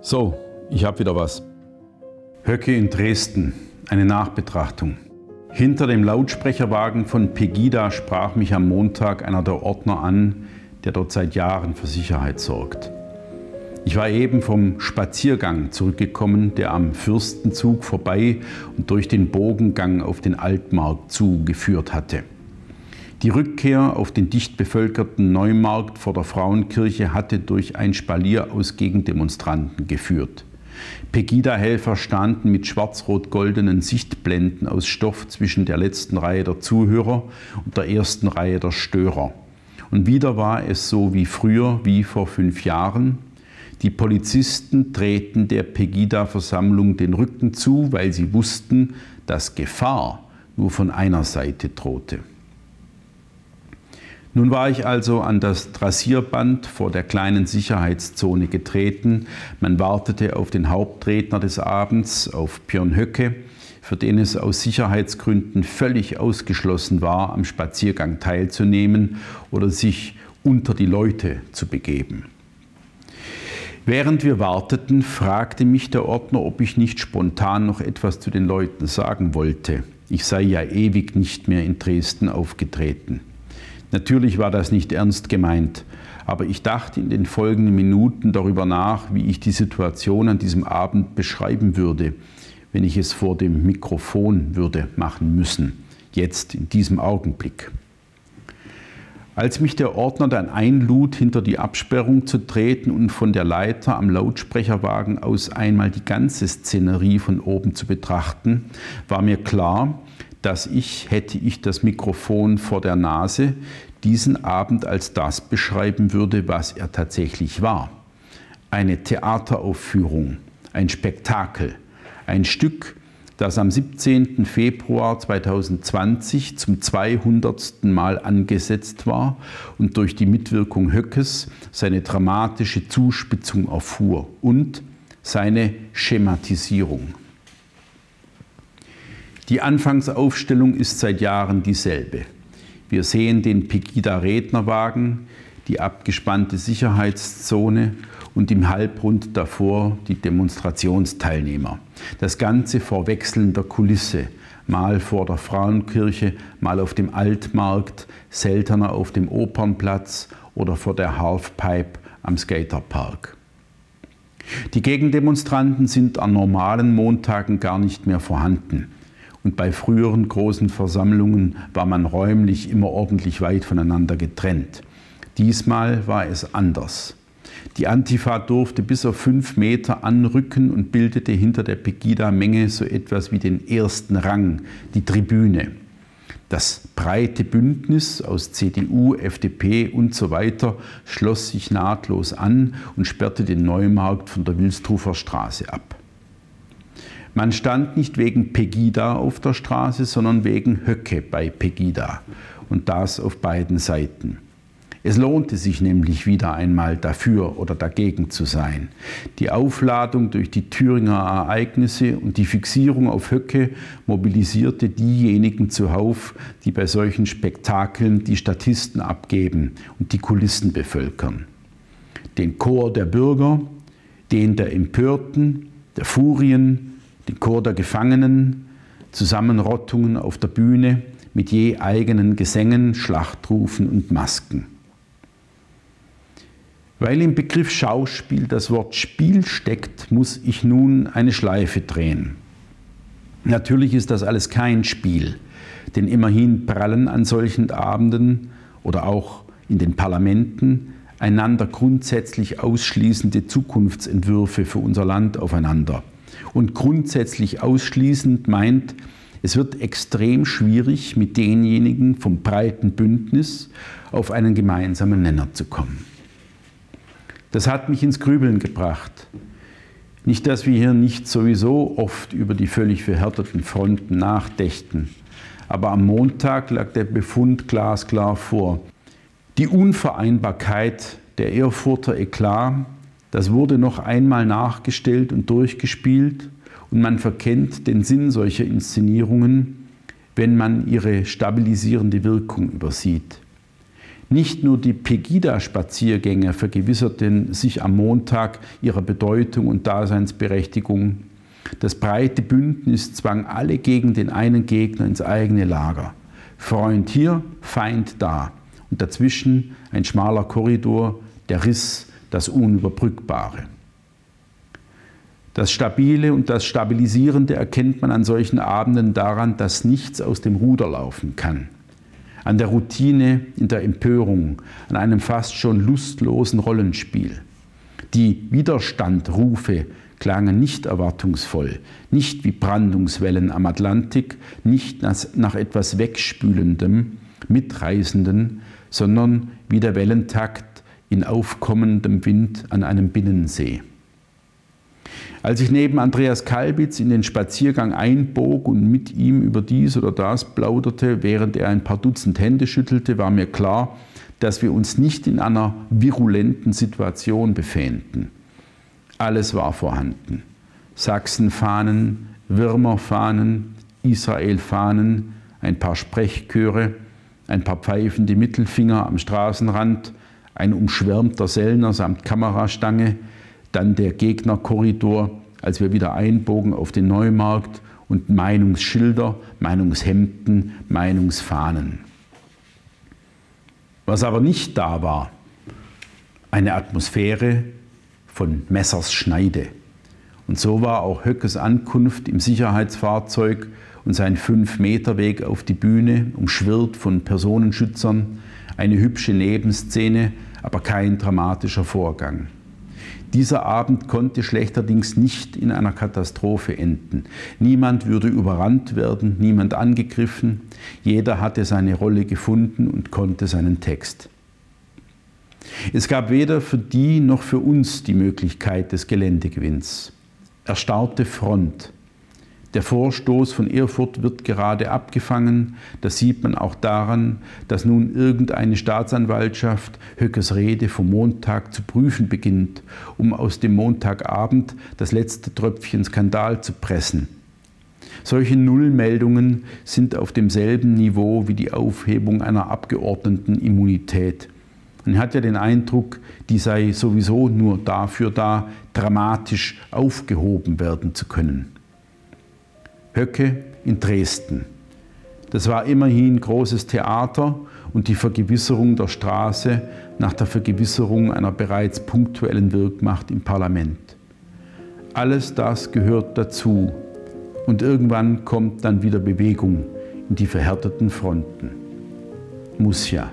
So, ich habe wieder was. Höcke in Dresden, eine Nachbetrachtung. Hinter dem Lautsprecherwagen von Pegida sprach mich am Montag einer der Ordner an, der dort seit Jahren für Sicherheit sorgt. Ich war eben vom Spaziergang zurückgekommen, der am Fürstenzug vorbei und durch den Bogengang auf den Altmarkt zugeführt hatte. Die Rückkehr auf den dicht bevölkerten Neumarkt vor der Frauenkirche hatte durch ein Spalier aus Gegendemonstranten geführt. Pegida-Helfer standen mit schwarz-rot-goldenen Sichtblenden aus Stoff zwischen der letzten Reihe der Zuhörer und der ersten Reihe der Störer. Und wieder war es so wie früher, wie vor fünf Jahren. Die Polizisten drehten der Pegida-Versammlung den Rücken zu, weil sie wussten, dass Gefahr nur von einer Seite drohte. Nun war ich also an das Trassierband vor der kleinen Sicherheitszone getreten. Man wartete auf den Hauptredner des Abends, auf Björn Höcke, für den es aus Sicherheitsgründen völlig ausgeschlossen war, am Spaziergang teilzunehmen oder sich unter die Leute zu begeben. Während wir warteten, fragte mich der Ordner, ob ich nicht spontan noch etwas zu den Leuten sagen wollte. Ich sei ja ewig nicht mehr in Dresden aufgetreten. Natürlich war das nicht ernst gemeint, aber ich dachte in den folgenden Minuten darüber nach, wie ich die Situation an diesem Abend beschreiben würde, wenn ich es vor dem Mikrofon würde machen müssen, jetzt in diesem Augenblick. Als mich der Ordner dann einlud, hinter die Absperrung zu treten und von der Leiter am Lautsprecherwagen aus einmal die ganze Szenerie von oben zu betrachten, war mir klar, dass ich, hätte ich das Mikrofon vor der Nase, diesen Abend als das beschreiben würde, was er tatsächlich war. Eine Theateraufführung, ein Spektakel, ein Stück, das am 17. Februar 2020 zum 200. Mal angesetzt war und durch die Mitwirkung Höckes seine dramatische Zuspitzung erfuhr und seine Schematisierung. Die Anfangsaufstellung ist seit Jahren dieselbe. Wir sehen den Pegida-Rednerwagen, die abgespannte Sicherheitszone und im Halbrund davor die Demonstrationsteilnehmer. Das Ganze vor wechselnder Kulisse, mal vor der Frauenkirche, mal auf dem Altmarkt, seltener auf dem Opernplatz oder vor der Halfpipe am Skaterpark. Die Gegendemonstranten sind an normalen Montagen gar nicht mehr vorhanden und bei früheren großen Versammlungen war man räumlich immer ordentlich weit voneinander getrennt. Diesmal war es anders. Die Antifa durfte bis auf fünf Meter anrücken und bildete hinter der Pegida-Menge so etwas wie den ersten Rang, die Tribüne. Das breite Bündnis aus CDU, FDP und so weiter schloss sich nahtlos an und sperrte den Neumarkt von der Wilsdrufer Straße ab. Man stand nicht wegen Pegida auf der Straße, sondern wegen Höcke bei Pegida. Und das auf beiden Seiten. Es lohnte sich nämlich wieder einmal dafür oder dagegen zu sein. Die Aufladung durch die Thüringer Ereignisse und die Fixierung auf Höcke mobilisierte diejenigen zuhauf, die bei solchen Spektakeln die Statisten abgeben und die Kulissen bevölkern. Den Chor der Bürger, den der Empörten, der Furien, den Chor der Gefangenen, Zusammenrottungen auf der Bühne mit je eigenen Gesängen, Schlachtrufen und Masken. Weil im Begriff Schauspiel das Wort Spiel steckt, muss ich nun eine Schleife drehen. Natürlich ist das alles kein Spiel, denn immerhin prallen an solchen Abenden oder auch in den Parlamenten einander grundsätzlich ausschließende Zukunftsentwürfe für unser Land aufeinander und grundsätzlich ausschließend meint, es wird extrem schwierig, mit denjenigen vom breiten Bündnis auf einen gemeinsamen Nenner zu kommen. Das hat mich ins Grübeln gebracht. Nicht, dass wir hier nicht sowieso oft über die völlig verhärteten Fronten nachdächten, aber am Montag lag der Befund glasklar vor. Die Unvereinbarkeit der Erfurter Eklat das wurde noch einmal nachgestellt und durchgespielt und man verkennt den Sinn solcher Inszenierungen, wenn man ihre stabilisierende Wirkung übersieht. Nicht nur die Pegida-Spaziergänge vergewisserten sich am Montag ihrer Bedeutung und Daseinsberechtigung. Das breite Bündnis zwang alle gegen den einen Gegner ins eigene Lager. Freund hier, Feind da. Und dazwischen ein schmaler Korridor, der Riss, das Unüberbrückbare. Das Stabile und das Stabilisierende erkennt man an solchen Abenden daran, dass nichts aus dem Ruder laufen kann. An der Routine, in der Empörung, an einem fast schon lustlosen Rollenspiel. Die Widerstandrufe klangen nicht erwartungsvoll, nicht wie Brandungswellen am Atlantik, nicht nach etwas Wegspülendem, Mitreißenden, sondern wie der Wellentakt in aufkommendem Wind an einem Binnensee. Als ich neben Andreas Kalbitz in den Spaziergang einbog und mit ihm über dies oder das plauderte, während er ein paar Dutzend Hände schüttelte, war mir klar, dass wir uns nicht in einer virulenten Situation befänden. Alles war vorhanden. Sachsenfahnen, Würmerfahnen, Israelfahnen, ein paar Sprechchöre, ein paar pfeifende Mittelfinger am Straßenrand, ein umschwärmter Sellner samt Kamerastange, dann der Gegnerkorridor, als wir wieder einbogen auf den Neumarkt und Meinungsschilder, Meinungshemden, Meinungsfahnen. Was aber nicht da war, eine Atmosphäre von Messers Schneide. Und so war auch Höckes Ankunft im Sicherheitsfahrzeug und sein Fünf-Meter-Weg auf die Bühne, umschwirrt von Personenschützern, eine hübsche Nebenszene, aber kein dramatischer Vorgang. Dieser Abend konnte schlechterdings nicht in einer Katastrophe enden. Niemand würde überrannt werden, niemand angegriffen. Jeder hatte seine Rolle gefunden und konnte seinen Text. Es gab weder für die noch für uns die Möglichkeit des Geländegewinns. Erstarrte Front. Der Vorstoß von Erfurt wird gerade abgefangen. Das sieht man auch daran, dass nun irgendeine Staatsanwaltschaft Höckes Rede vom Montag zu prüfen beginnt, um aus dem Montagabend das letzte Tröpfchen Skandal zu pressen. Solche Nullmeldungen sind auf demselben Niveau wie die Aufhebung einer Abgeordnetenimmunität. Man hat ja den Eindruck, die sei sowieso nur dafür da, dramatisch aufgehoben werden zu können. Höcke in Dresden. Das war immerhin großes Theater und die Vergewisserung der Straße nach der Vergewisserung einer bereits punktuellen Wirkmacht im Parlament. Alles das gehört dazu und irgendwann kommt dann wieder Bewegung in die verhärteten Fronten. Muss ja.